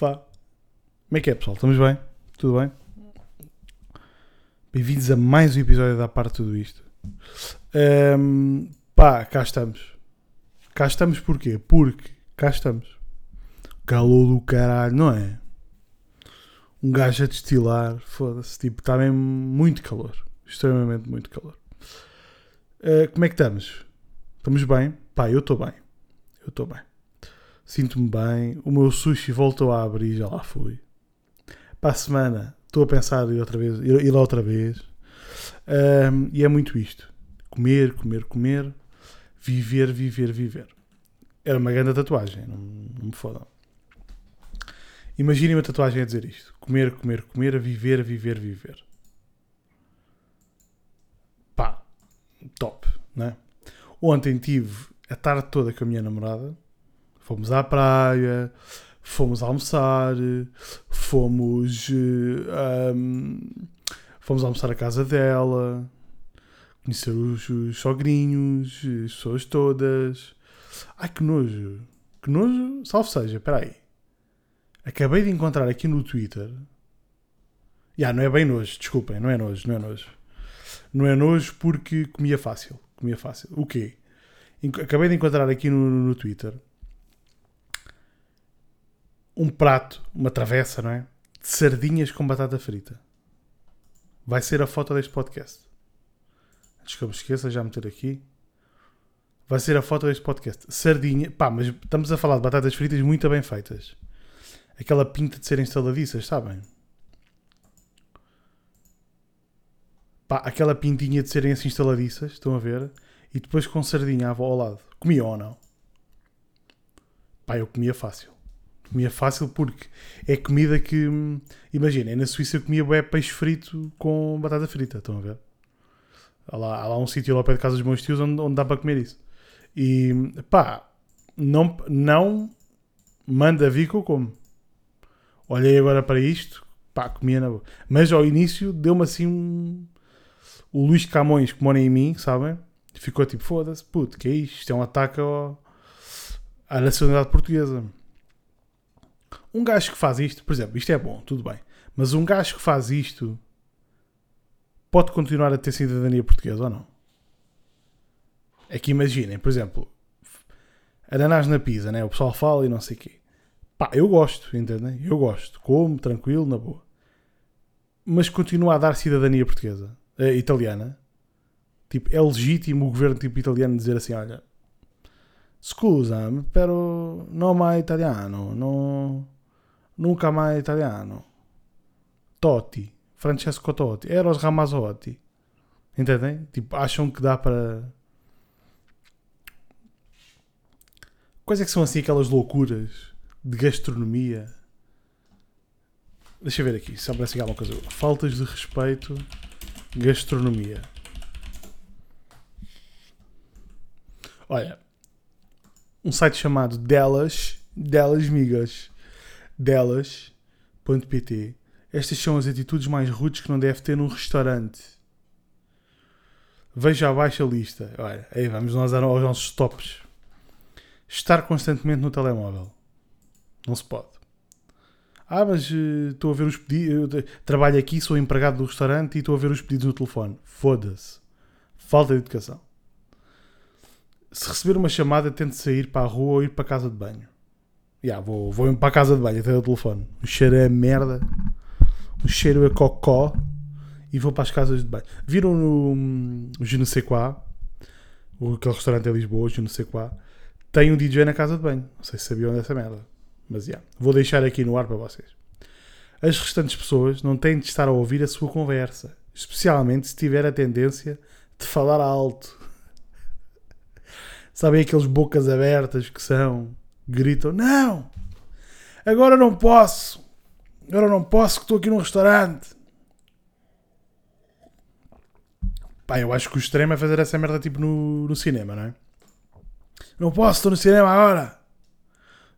Como é que é, pessoal? Estamos bem? Tudo bem? Bem-vindos a mais um episódio da parte tudo isto. Ahm, pá, cá estamos. Cá estamos porquê? Porque cá estamos. Calor do caralho, não é? Um gajo a destilar, foda-se, tipo, está mesmo muito calor. Extremamente muito calor. Ah, como é que estamos? Estamos bem? Pá, eu estou bem. Eu estou bem. Sinto-me bem. O meu sushi voltou a abrir, já lá fui. Para a semana estou a pensar ir, outra vez, ir, ir lá outra vez. Ahm, e é muito isto: comer, comer, comer, viver, viver, viver. Era uma grande tatuagem, não, não me fodam. Imaginem uma tatuagem a dizer isto: comer, comer, comer, viver, viver, viver. Pá, top, né? Ontem tive a tarde toda com a minha namorada. Fomos à praia, fomos almoçar, fomos, eh, ahm, fomos almoçar à casa dela, conhecer os, os sogrinhos, as pessoas todas. Ai que nojo, que nojo, salve seja, espera aí. Acabei de encontrar aqui no Twitter. Já, não é bem nojo, desculpem, não é nojo, não é nojo. Não é nojo porque comia fácil, comia fácil. O quê? Acabei de encontrar aqui no, no Twitter um prato, uma travessa, não é? De sardinhas com batata frita. Vai ser a foto deste podcast. Antes que eu me esqueça, já meter aqui. Vai ser a foto deste podcast. Sardinha. Pá, mas estamos a falar de batatas fritas muito bem feitas. Aquela pinta de serem estaladiças, sabem? Pá, aquela pintinha de serem assim estaladiças, estão a ver? E depois com sardinha ao lado. Comia ou não? Pá, eu comia fácil. Comia fácil porque é comida que. hum, Imaginem, na Suíça eu comia bué peixe frito com batata frita, estão a ver? Há lá, há lá um sítio lá pé de casa dos meus tios onde, onde dá para comer isso. E pá, não, não manda vir que eu como. Olhei agora para isto, pá, comia na boa. Mas ao início deu-me assim um. O Luís Camões que mora em mim, sabem? Ficou tipo, foda-se, puto, que é isto? Isto é um ataque ao- à nacionalidade portuguesa. Um gajo que faz isto, por exemplo, isto é bom, tudo bem. Mas um gajo que faz isto pode continuar a ter cidadania portuguesa ou não? É que imaginem, por exemplo, ananás na pizza, né? O pessoal fala e não sei o quê. Pá, eu gosto, entendem? Eu gosto. Como, tranquilo, na boa. Mas continua a dar cidadania portuguesa, eh, italiana. Tipo, é legítimo o governo tipo italiano dizer assim, olha, Scusami, però non mai italiano, no, nunca mai italiano. Totti, Francesco Totti, Eros Ramazzotti. Entendem? Tipo, acham que dá para. Quais é que são assim aquelas loucuras de gastronomia? Deixa eu ver aqui, se aparece aqui alguma coisa. Faltas de respeito, gastronomia. Olha, um site chamado Delas, Delas Migas, delas.pt. Estas são as atitudes mais rudes que não deve ter num restaurante. Veja abaixo a lista. Olha, aí vamos nós aos nossos tops. Estar constantemente no telemóvel. Não se pode. Ah, mas eh, estou a ver os pedidos. Trabalho aqui, sou empregado do restaurante e estou a ver os pedidos no telefone. Foda-se. Falta de educação. Se receber uma chamada, tente sair para a rua ou ir para a casa de banho. Já, vou, vou para a casa de banho até o telefone. O cheiro é merda. O cheiro é cocó. E vou para as casas de banho. Viram no hum, Je ne sais quoi? Aquele restaurante em Lisboa, Je ne sais quoi? Tem um DJ na casa de banho. Não sei se sabiam dessa merda. Mas já. Vou deixar aqui no ar para vocês. As restantes pessoas não têm de estar a ouvir a sua conversa. Especialmente se tiver a tendência de falar alto. Sabem aqueles bocas abertas que são? Gritam: Não! Agora não posso! Agora não posso que estou aqui num restaurante! Pá, eu acho que o extremo é fazer essa merda tipo no, no cinema, não é? Não posso, estou no cinema agora!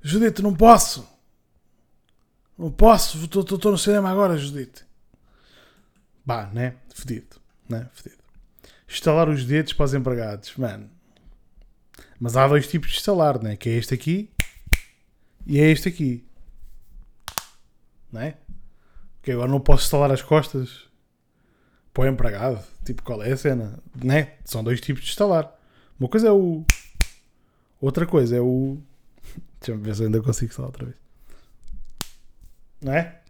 Judite, não posso! Não posso, estou- no cinema agora, Judite! Bah, né? Fedido, né? Fedido. Estalar os dedos para os empregados, mano. Mas há dois tipos de estalar, né? que é este aqui e é este aqui. Não é? Porque agora não posso estalar as costas para o empregado. Tipo, qual é a cena? Né? São dois tipos de estalar. Uma coisa é o. Outra coisa é o. Deixa-me ver se ainda consigo estalar outra vez. Não é?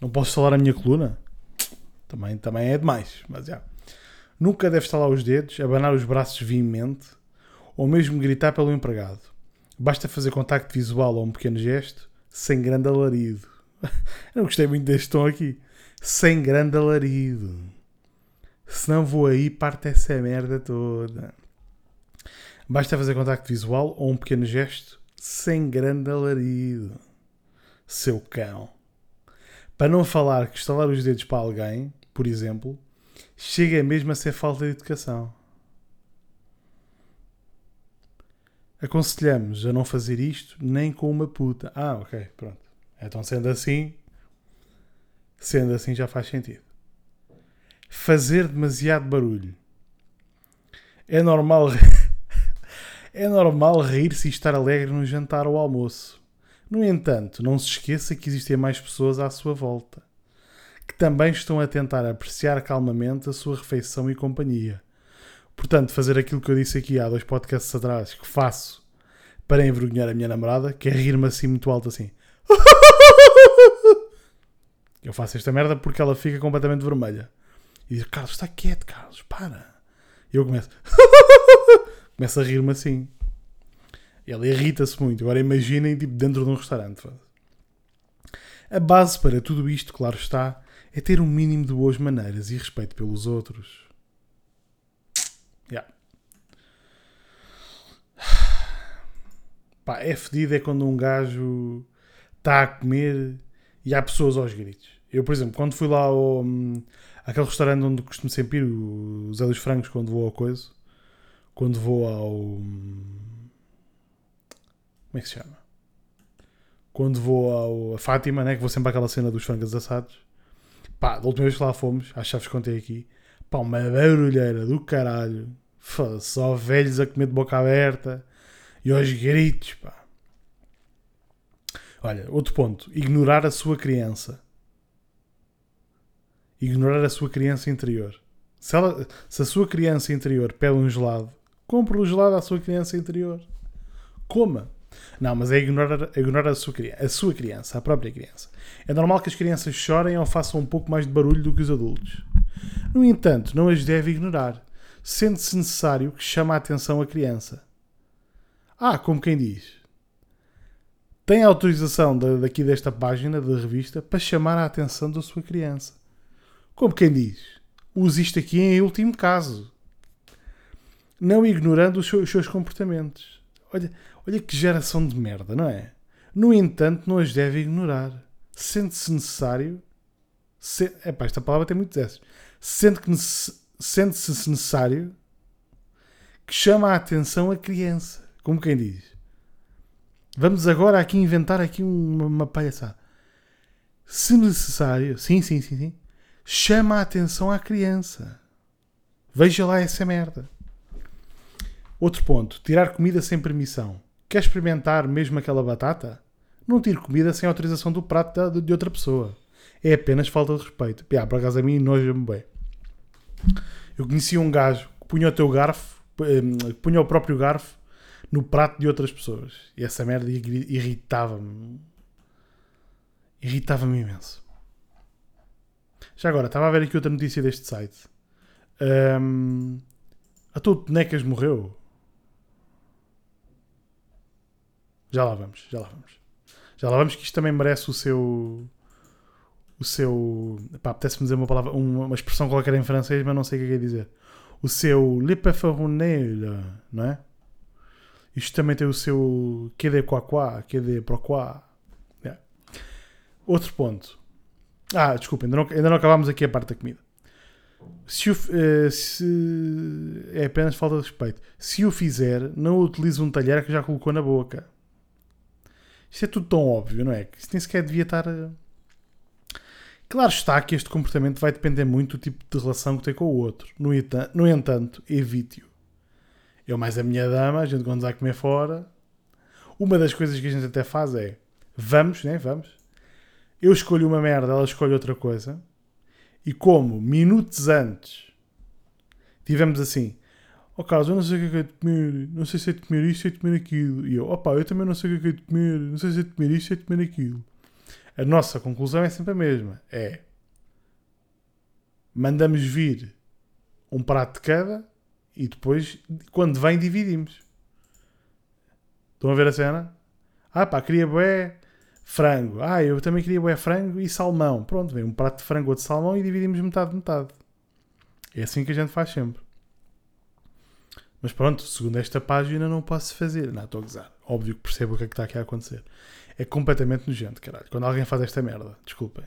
Não posso estalar a minha coluna? Também, também é demais, mas já. Nunca deve estalar os dedos, abanar os braços veemente ou mesmo gritar pelo empregado. Basta fazer contacto visual ou um pequeno gesto, sem grande alarido. Eu não gostei muito deste tom aqui. Sem grande alarido. Senão vou aí parte essa merda toda. Basta fazer contacto visual ou um pequeno gesto, sem grande alarido. Seu cão. Para não falar que estalar os dedos para alguém, por exemplo, chega mesmo a ser falta de educação. Aconselhamos a não fazer isto nem com uma puta. Ah, ok, pronto. Então, sendo assim, sendo assim já faz sentido. Fazer demasiado barulho. É normal, é normal rir-se e estar alegre no jantar ou almoço. No entanto, não se esqueça que existem mais pessoas à sua volta que também estão a tentar apreciar calmamente a sua refeição e companhia. Portanto, fazer aquilo que eu disse aqui há dois podcasts atrás, que faço para envergonhar a minha namorada, que é rir-me assim muito alto assim. Eu faço esta merda porque ela fica completamente vermelha. E diz, Carlos, está quieto, Carlos, para. E eu começo. começo a rir-me assim. Ela irrita-se muito. Agora imaginem, tipo, dentro de um restaurante. A base para tudo isto, claro está, é ter um mínimo de boas maneiras e respeito pelos outros. Yeah. Pá, é fedido é quando um gajo está a comer e há pessoas aos gritos. Eu, por exemplo, quando fui lá ao aquele restaurante onde costumo sempre ir, o Zé dos Francos, quando vou ao coisa, quando vou ao. Hum, como é que se chama? Quando vou ao, a Fátima, né, que vou sempre àquela cena dos frangos assados. Pá, da última vez que lá fomos, às chaves contei aqui, pá, uma barulheira do caralho. Só velhos a comer de boca aberta e aos gritos, pá. Olha, outro ponto. Ignorar a sua criança. Ignorar a sua criança interior. Se, ela, se a sua criança interior pede um gelado, compre o gelado à sua criança interior. Coma. Não, mas é ignorar, ignorar a, sua, a sua criança, a própria criança. É normal que as crianças chorem ou façam um pouco mais de barulho do que os adultos. No entanto, não as deve ignorar, sendo-se necessário que chame a atenção a criança. Ah, como quem diz. Tem autorização daqui desta página da revista para chamar a atenção da sua criança. Como quem diz. Use isto aqui em último caso. Não ignorando os seus comportamentos. Olha, olha que geração de merda, não é? No entanto, não as deve ignorar. Sente-se necessário. Se, epá, esta palavra tem muitos S. Sente que sente-se necessário que chama a atenção a criança. Como quem diz. Vamos agora aqui inventar aqui uma, uma palhaçada. Se necessário, sim, sim, sim, sim, chama a atenção à criança. Veja lá essa merda. Outro ponto: tirar comida sem permissão. Quer experimentar mesmo aquela batata? Não tire comida sem autorização do prato de outra pessoa. É apenas falta de respeito. Piá, por acaso a mim noja-me bem. Eu conhecia um gajo que punha o teu garfo, eh, punha o próprio garfo no prato de outras pessoas. E essa merda irritava-me. Irritava-me imenso. Já agora, estava a ver aqui outra notícia deste site. Um, a tua Necas morreu. Já lá vamos, já lá vamos. Já lá vamos que isto também merece o seu. O seu. Pá, apetece-me dizer uma palavra, uma, uma expressão qualquer em francês, mas não sei o que é quer dizer. O seu Le não é? Isto também tem o seu QD Quaquá, QD Proquá. Yeah. Outro ponto. Ah, desculpa, ainda não, ainda não acabámos aqui a parte da comida. Se, o, uh, se é apenas falta de respeito. Se o fizer, não utilize um talher que já colocou na boca. Isto é tudo tão óbvio, não é? Que isto nem sequer devia estar. Eh, claro está que este comportamento vai depender muito do tipo de relação que tem com o outro. No entanto, evite-o. Eu mais a minha dama, a gente quando vai comer fora. Uma das coisas que a gente até faz é vamos, né? Vamos. Eu escolho uma merda, ela escolhe outra coisa. E como minutos antes tivemos assim, ó oh, Carlos, eu não sei o que é que é de comer, não sei se é de comer isto, é de comer aquilo. E eu, opá, eu também não sei o que é que é de comer, não sei se é de comer isto, é de comer aquilo. A nossa conclusão é sempre a mesma. É mandamos vir um prato de cada e depois, quando vem, dividimos. Estão a ver a cena? Ah pá, queria bué frango. Ah, eu também queria bué frango e salmão. Pronto, vem um prato de frango ou de salmão e dividimos metade de metade. É assim que a gente faz sempre. Mas pronto, segundo esta página não posso fazer. Não, estou a gozar. Óbvio que percebo o que é que está aqui a acontecer. É completamente nojento, caralho. Quando alguém faz esta merda, desculpem.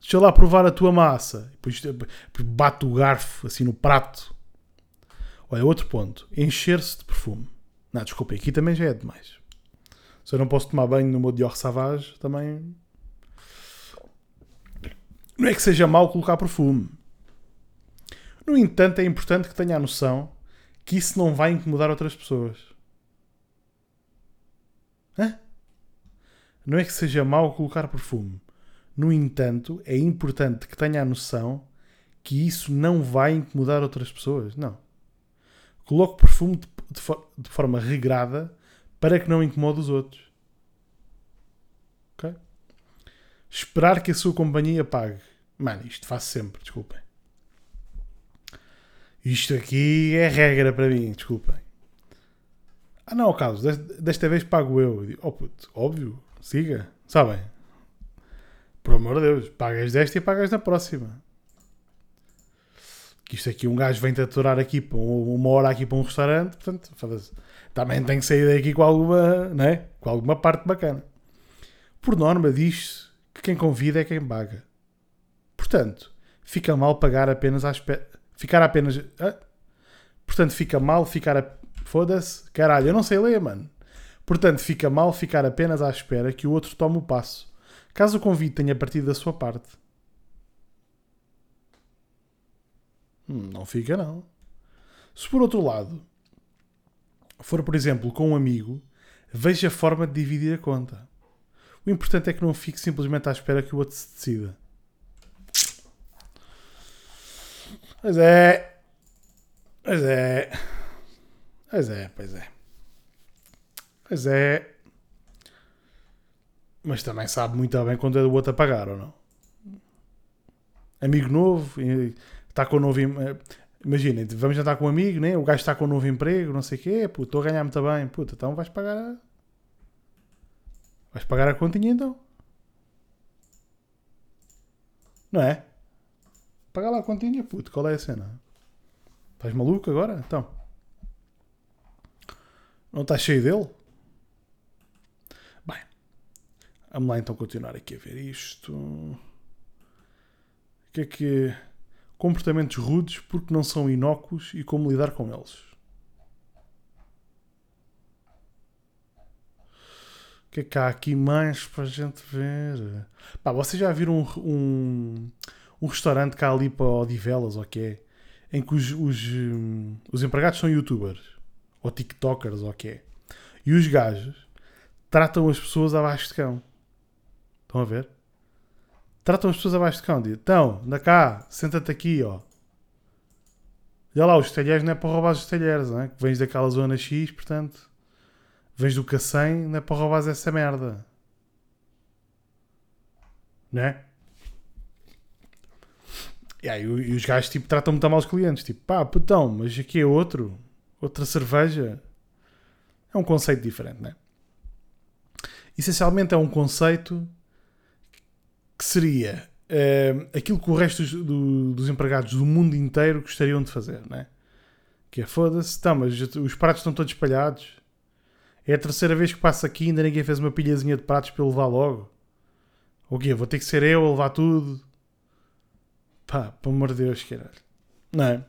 Deixa lá provar a tua massa. Depois, depois bate o garfo assim no prato. Olha, outro ponto. Encher-se de perfume. Não, desculpem, aqui também já é demais. Se eu não posso tomar banho no meu Dior Savage, também. Não é que seja mau colocar perfume. No entanto, é importante que tenha a noção que isso não vai incomodar outras pessoas. Hã? Não é que seja mau colocar perfume. No entanto, é importante que tenha a noção que isso não vai incomodar outras pessoas. Não. Coloque perfume de, de, de forma regrada para que não incomode os outros. Ok? Esperar que a sua companhia pague. Mano, isto faço sempre, desculpem. Isto aqui é regra para mim, desculpem. Ah não, Carlos, desta vez pago eu. Oh puto, óbvio, siga, sabem? Por amor de Deus, pagas desta e pagas na próxima. Que isto aqui, um gajo vem-te aturar aqui uma hora aqui para um restaurante, portanto, também tem que sair daqui com alguma, né? com alguma parte bacana. Por norma, diz que quem convida é quem paga. Portanto, fica mal pagar apenas à espera Ficar apenas. Ah? Portanto, fica mal ficar a. Foda-se. Caralho, eu não sei ler, mano. Portanto, fica mal ficar apenas à espera que o outro tome o passo. Caso o convite tenha partido da sua parte. Não fica, não. Se por outro lado for, por exemplo, com um amigo, veja a forma de dividir a conta. O importante é que não fique simplesmente à espera que o outro se decida. Pois é. Pois é. Pois é, pois é. Pois é. Mas também sabe muito bem quando é do outro a pagar, ou não? Amigo novo, está com um novo. Imaginem, vamos jantar com um amigo, né? o gajo está com um novo emprego, não sei o quê, estou a ganhar muito bem, puta, então vais pagar a... Vais pagar a continha então? Não é? Paga lá a continha, puto, qual é a cena? Estás maluco agora? Então. Não estás cheio dele? Bem. Vamos lá então continuar aqui a ver isto. O que é que. Comportamentos rudes porque não são inócuos e como lidar com eles. O que é que há aqui mais para a gente ver? Pá, vocês já viram um, um um restaurante cá ali para Odivelas, ou que é, em que os, os, hum, os empregados são youtubers, ou tiktokers, ou que é. E os gajos tratam as pessoas abaixo de cão. Estão a ver? Tratam as pessoas abaixo de cão. Então, anda cá, senta-te aqui, ó. Olha lá, os talheres não é para roubar os talheres, não é? Que vens daquela zona X, portanto, vens do Cacém, não é para roubar essa merda. Não é? E, aí, e os gajos tipo, tratam muito mal os clientes. Tipo, pá, putão, mas aqui é outro. Outra cerveja. É um conceito diferente, né? Essencialmente é um conceito que seria uh, aquilo que o resto dos, do, dos empregados do mundo inteiro gostariam de fazer, né? Que é foda-se, tá, mas os pratos estão todos espalhados. É a terceira vez que passo aqui e ainda ninguém fez uma pilhazinha de pratos para eu levar logo. O quê? Vou ter que ser eu a levar tudo. Pá, pelo amor de Deus, caralho. Não é?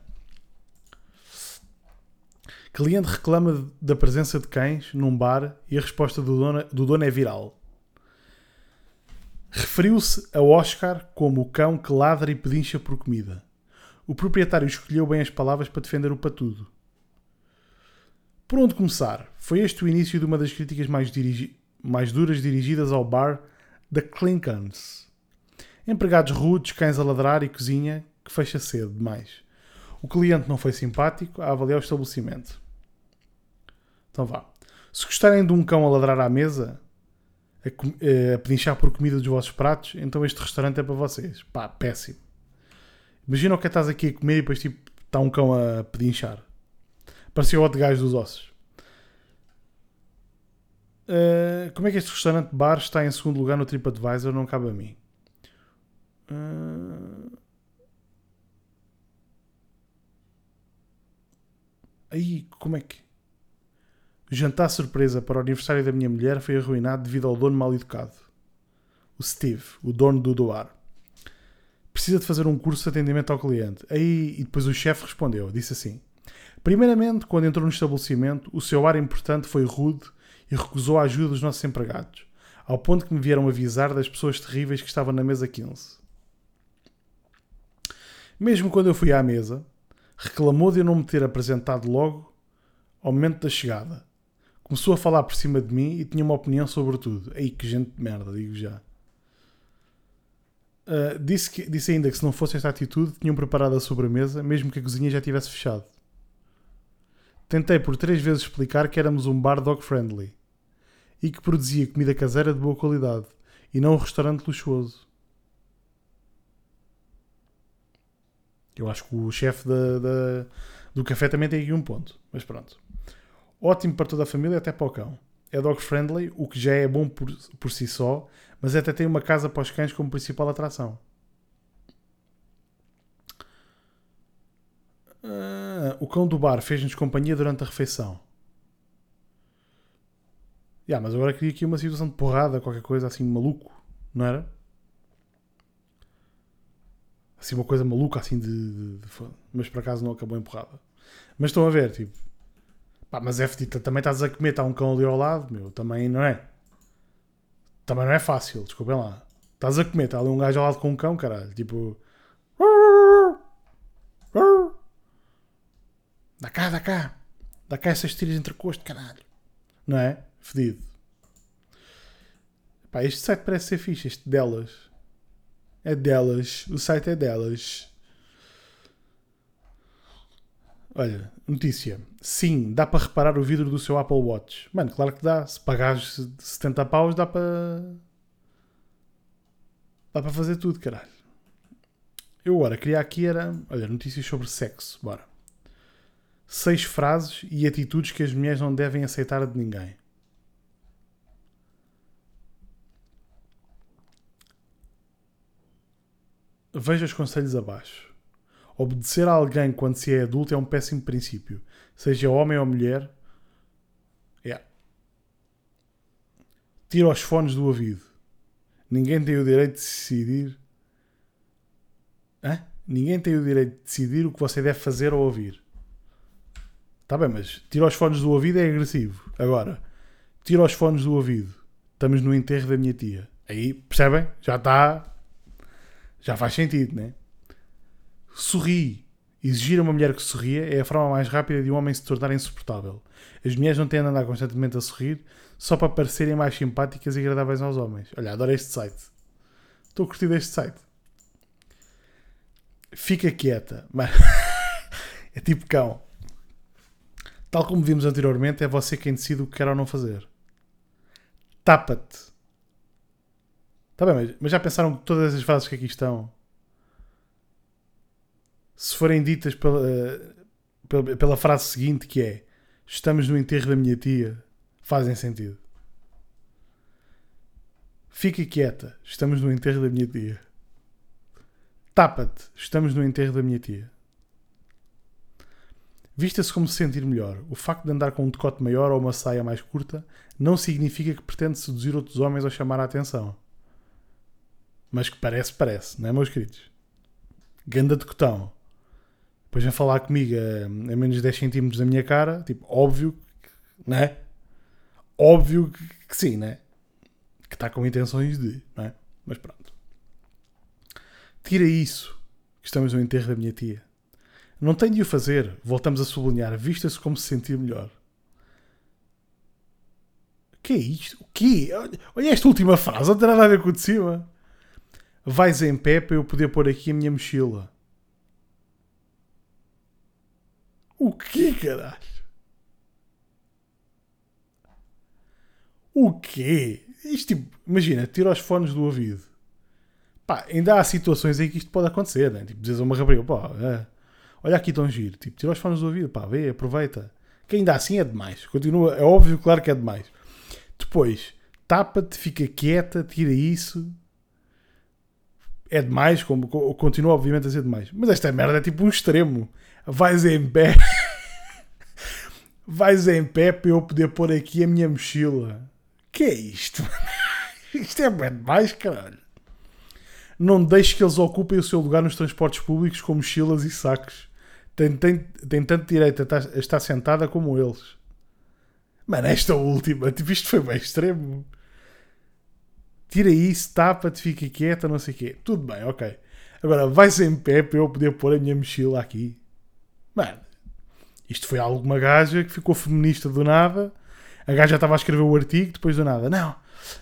Cliente reclama da presença de cães num bar e a resposta do dono, do dono é viral. Referiu-se a Oscar como o cão que ladra e pedincha por comida. O proprietário escolheu bem as palavras para defender o patudo. Por onde começar? Foi este o início de uma das críticas mais, dirigi mais duras dirigidas ao bar da Clinkans. Empregados rudes, cães a ladrar e cozinha que fecha cedo demais. O cliente não foi simpático a avaliar o estabelecimento. Então vá. Se gostarem de um cão a ladrar à mesa, a, a pedinchar por comida dos vossos pratos, então este restaurante é para vocês. Pá, péssimo. Imagina o que é estás aqui a comer e depois tipo, está um cão a pedinchar. Parecia o outro gajo dos ossos. Uh, como é que este restaurante bar está em segundo lugar no TripAdvisor? Não cabe a mim. Uh... Aí, como é que. O jantar surpresa para o aniversário da minha mulher foi arruinado devido ao dono mal educado. O Steve, o dono do Doar. Precisa de fazer um curso de atendimento ao cliente. Aí, e depois o chefe respondeu, disse assim: Primeiramente, quando entrou no estabelecimento, o seu ar importante foi rude e recusou a ajuda dos nossos empregados, ao ponto que me vieram avisar das pessoas terríveis que estavam na mesa 15. Mesmo quando eu fui à mesa, reclamou de eu não me ter apresentado logo ao momento da chegada. Começou a falar por cima de mim e tinha uma opinião sobre tudo. Aí que gente de merda, digo já. Uh, disse, que, disse ainda que se não fosse esta atitude, tinham preparado a sobremesa, mesmo que a cozinha já tivesse fechado. Tentei por três vezes explicar que éramos um bar dog-friendly e que produzia comida caseira de boa qualidade e não um restaurante luxuoso. Eu acho que o chefe da, da, do café também tem aqui um ponto, mas pronto. Ótimo para toda a família, até para o cão. É dog-friendly, o que já é bom por, por si só, mas até tem uma casa para os cães como principal atração. Uh, o cão do bar fez-nos companhia durante a refeição. Yeah, mas agora queria aqui uma situação de porrada, qualquer coisa assim maluco, não era? Assim uma coisa maluca assim de, de, de mas por acaso não acabou em porrada. Mas estão a ver, tipo, pá, mas é fedita, também estás a comer, está um cão ali ao lado, meu, também não é? Também não é fácil, desculpem lá. Estás a comer, está ali um gajo ao lado com um cão, caralho, tipo. Dá cá, dá cá. Dá cá essas tiras entre costo, caralho. Não é? Fedido. Pá, este site parece ser fixe, este delas. É delas. O site é delas. Olha, notícia. Sim, dá para reparar o vidro do seu Apple Watch. Mano, claro que dá. Se pagares 70 paus, dá para. Dá para fazer tudo, caralho. Eu agora queria aqui era. Olha, notícias sobre sexo. Bora seis frases e atitudes que as mulheres não devem aceitar de ninguém. Veja os conselhos abaixo. Obedecer a alguém quando se é adulto é um péssimo princípio, seja homem ou mulher. Yeah. Tira os fones do ouvido. Ninguém tem o direito de decidir. Hã? Ninguém tem o direito de decidir o que você deve fazer ou ouvir. Está bem, mas tira os fones do ouvido é agressivo. Agora, tira os fones do ouvido. Estamos no enterro da minha tia. Aí, percebem? Já está. Já faz sentido, né? Sorri. Exigir a uma mulher que sorria é a forma mais rápida de um homem se tornar insuportável. As mulheres não têm de andar constantemente a sorrir só para parecerem mais simpáticas e agradáveis aos homens. Olha, adoro este site. Estou a curtir site. Fica quieta. Mas... é tipo cão. Tal como vimos anteriormente, é você quem decide o que quer ou não fazer. Tapa-te. Está bem, mas já pensaram todas as frases que aqui estão, se forem ditas pela, pela, pela frase seguinte, que é estamos no enterro da minha tia, fazem sentido. Fica quieta, estamos no enterro da minha tia. Tapa-te, estamos no enterro da minha tia. Vista-se como se sentir melhor. O facto de andar com um decote maior ou uma saia mais curta não significa que pretende seduzir outros homens ou chamar a atenção. Mas que parece, parece, não é, meus queridos? Ganda de cotão. Depois vem falar comigo a, a menos de 10 cm da minha cara, tipo, óbvio, não é? Óbvio que, que sim, né? Que está com intenções de, não é? Mas pronto. Tira isso, que estamos no enterro da minha tia. Não tem de o fazer, voltamos a sublinhar, vista-se como se sentir melhor. que é isto? O? Olha- Olha esta última frase, não tem nada a ver com o de cima. Vais em pé para eu poder pôr aqui a minha mochila. O quê, caralho? O quê? Isto tipo, imagina, tira os fones do ouvido. Pá, ainda há situações em que isto pode acontecer, né? Tipo, dizes a uma rapariga, pá, é, olha aqui tão giro. Tipo, tira os fones do ouvido, pá, vê, aproveita. Que ainda assim é demais. Continua, é óbvio, claro que é demais. Depois, tapa-te, fica quieta, tira isso. É demais, como, co- continua obviamente a ser demais. Mas esta merda é tipo um extremo. Vais em pé. Vais em pé para eu poder pôr aqui a minha mochila. Que é isto? isto é bem demais, caralho. Não deixes que eles ocupem o seu lugar nos transportes públicos com mochilas e sacos. Tem, tem, tem tanto direito a estar sentada como eles. Mano, esta última, tipo, isto foi bem extremo. Tira isso, tapa-te, fica quieta, não sei o quê. Tudo bem, ok. Agora, vais em pé para eu poder pôr a minha mochila aqui. Mano, isto foi alguma gaja que ficou feminista do nada. A gaja estava a escrever o artigo, depois do nada. Não,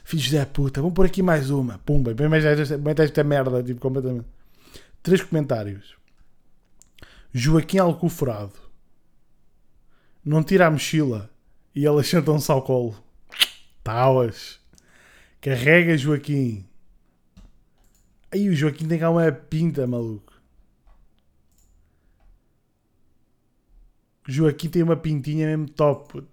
filhos da puta, vamos pôr aqui mais uma. Pumba, bem mais esta, esta merda, tipo, completamente. Três comentários. Joaquim Alcoforado. Não tira a mochila e elas sentam-se ao colo. Tauas. Carrega Joaquim. Aí o Joaquim tem cá uma pinta, maluco. Joaquim tem uma pintinha mesmo top. Uh,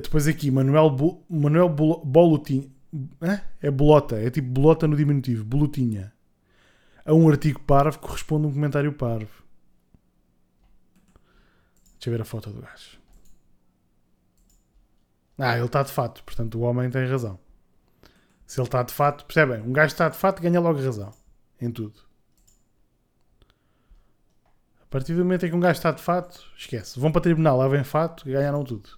depois aqui, Manuel, Bu Manuel. Hã? É bolota, é tipo bolota no diminutivo, bolotinha. A um artigo parvo corresponde um comentário parvo. Deixa eu ver a foto do gajo. Ah, ele está de fato, portanto o homem tem razão. Se ele está de fato, percebem? Um gajo está de fato ganha logo razão em tudo. A partir do momento em que um gajo está de fato, esquece. Vão para tribunal, lá vem fato e ganharam tudo.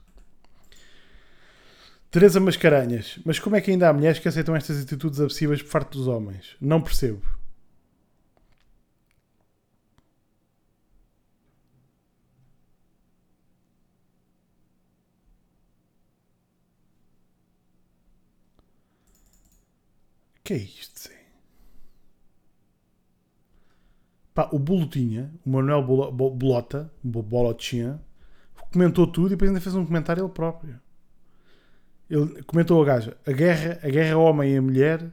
Teresa Mascarenhas. Mas como é que ainda há mulheres que aceitam estas atitudes abusivas por parte dos homens? Não percebo. que é isto? Sim? Pá, o Bolotinha, o Manuel Bolo- Bo- Bolota, Bo- Bolotinha, comentou tudo e depois ainda fez um comentário ele próprio. Ele comentou a gaja: a guerra, a guerra homem e a mulher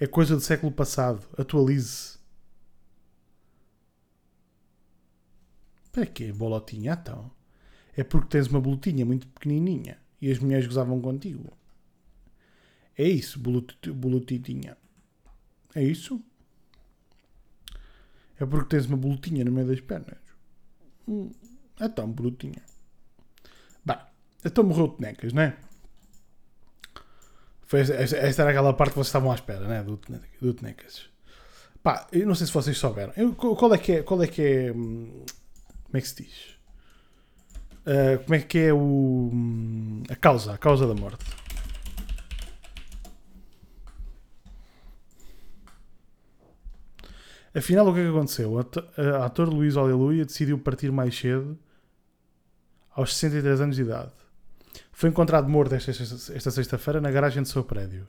é coisa do século passado. Atualize-se. Para quê, Bolotinha? Então, é porque tens uma bolotinha muito pequenininha e as mulheres gozavam contigo. É isso, bolut- bolotitinha. É isso? É porque tens uma bolotinha no meio das pernas. Hum, então, bolotinha. Bem, então morreu o Tenecas, não é? Foi esta, esta- era aquela parte que vocês estavam à espera, né? Do, do Tenecas. Pá, eu não sei se vocês souberam. Eu- qual é que é. Qual é que é. hum, Como é que se diz? Ah, como é que é o. hum, A causa, a causa da morte. Afinal, o que é que aconteceu? O ator Luís Aleluia decidiu partir mais cedo, aos 63 anos de idade. Foi encontrado morto esta, esta- sexta-feira na garagem do seu prédio.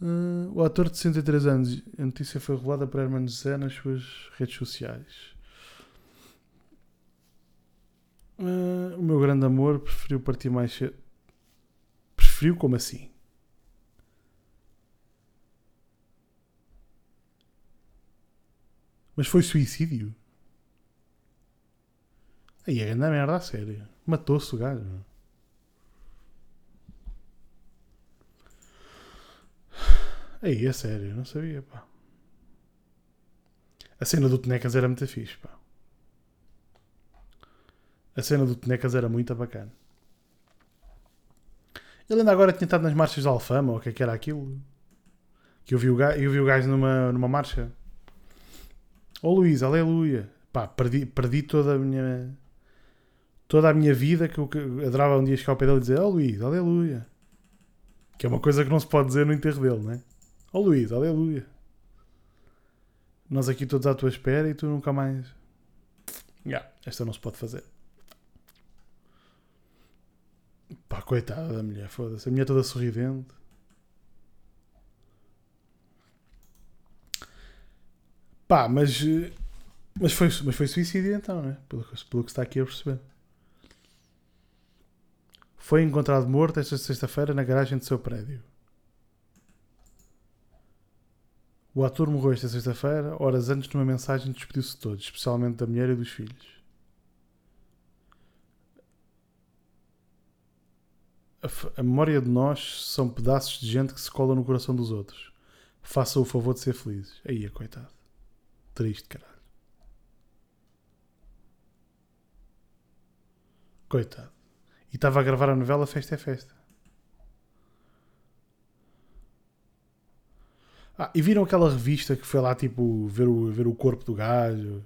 Ah, o ator de 63 anos, a notícia foi revelada por Hermano José nas suas redes sociais. Ah, o meu grande amor preferiu partir mais cedo. Preferiu como assim? Mas foi suicídio? Aí é grande merda, a sério. Matou-se o gajo. Aí, é sério, não sabia, pá. A cena do Tenecas era muito fixe, pá. A cena do Tenecas era muito bacana. Ele ainda agora tinha estado nas marchas de Alfama, ou o que é que era aquilo? Que eu vi o gajo, eu vi o gajo numa, numa marcha. Oh Luís, aleluia. Pá, perdi, perdi toda a minha. Toda a minha vida que eu adorava um dia chegar ao pé dele e dizer Oh Luís, aleluia. Que é uma coisa que não se pode dizer no enterro dele, não é? Oh Luís, aleluia. Nós aqui todos à tua espera e tu nunca mais. Yeah, esta não se pode fazer. Pá, coitada da mulher, foda-se. A mulher toda sorridente. Pá, mas. eh, Mas foi, mas foi suicídio então, né? Pelo, pelo que está aqui a perceber. Foi encontrado morto esta sexta-feira na garagem do seu prédio. O ator morreu esta sexta-feira, horas antes, numa mensagem despediu-se de todos, especialmente da mulher e dos filhos. A, a memória de nós são pedaços de gente que se cola no coração dos outros. Faça o favor de ser felizes. Aí, é coitado. Triste, caralho. Coitado. E estava a gravar a novela Festa é Festa. Ah, e viram aquela revista que foi lá, tipo, ver o, ver o corpo do gajo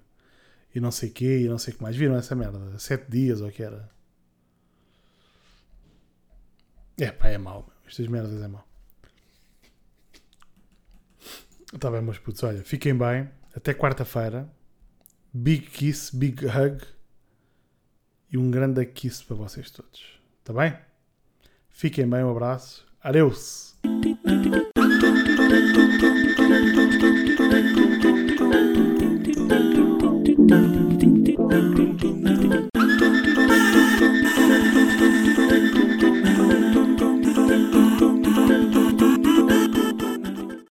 e não sei quê e não sei o que mais. Viram essa merda? Sete dias ou o que era? É pá, é mau. Estas merdas é mau. Tá bem, meus putos. Olha, fiquem bem. Até quarta-feira. Big kiss, big hug. E um grande kiss para vocês todos. Tá bem? Fiquem bem, um abraço. Adeus!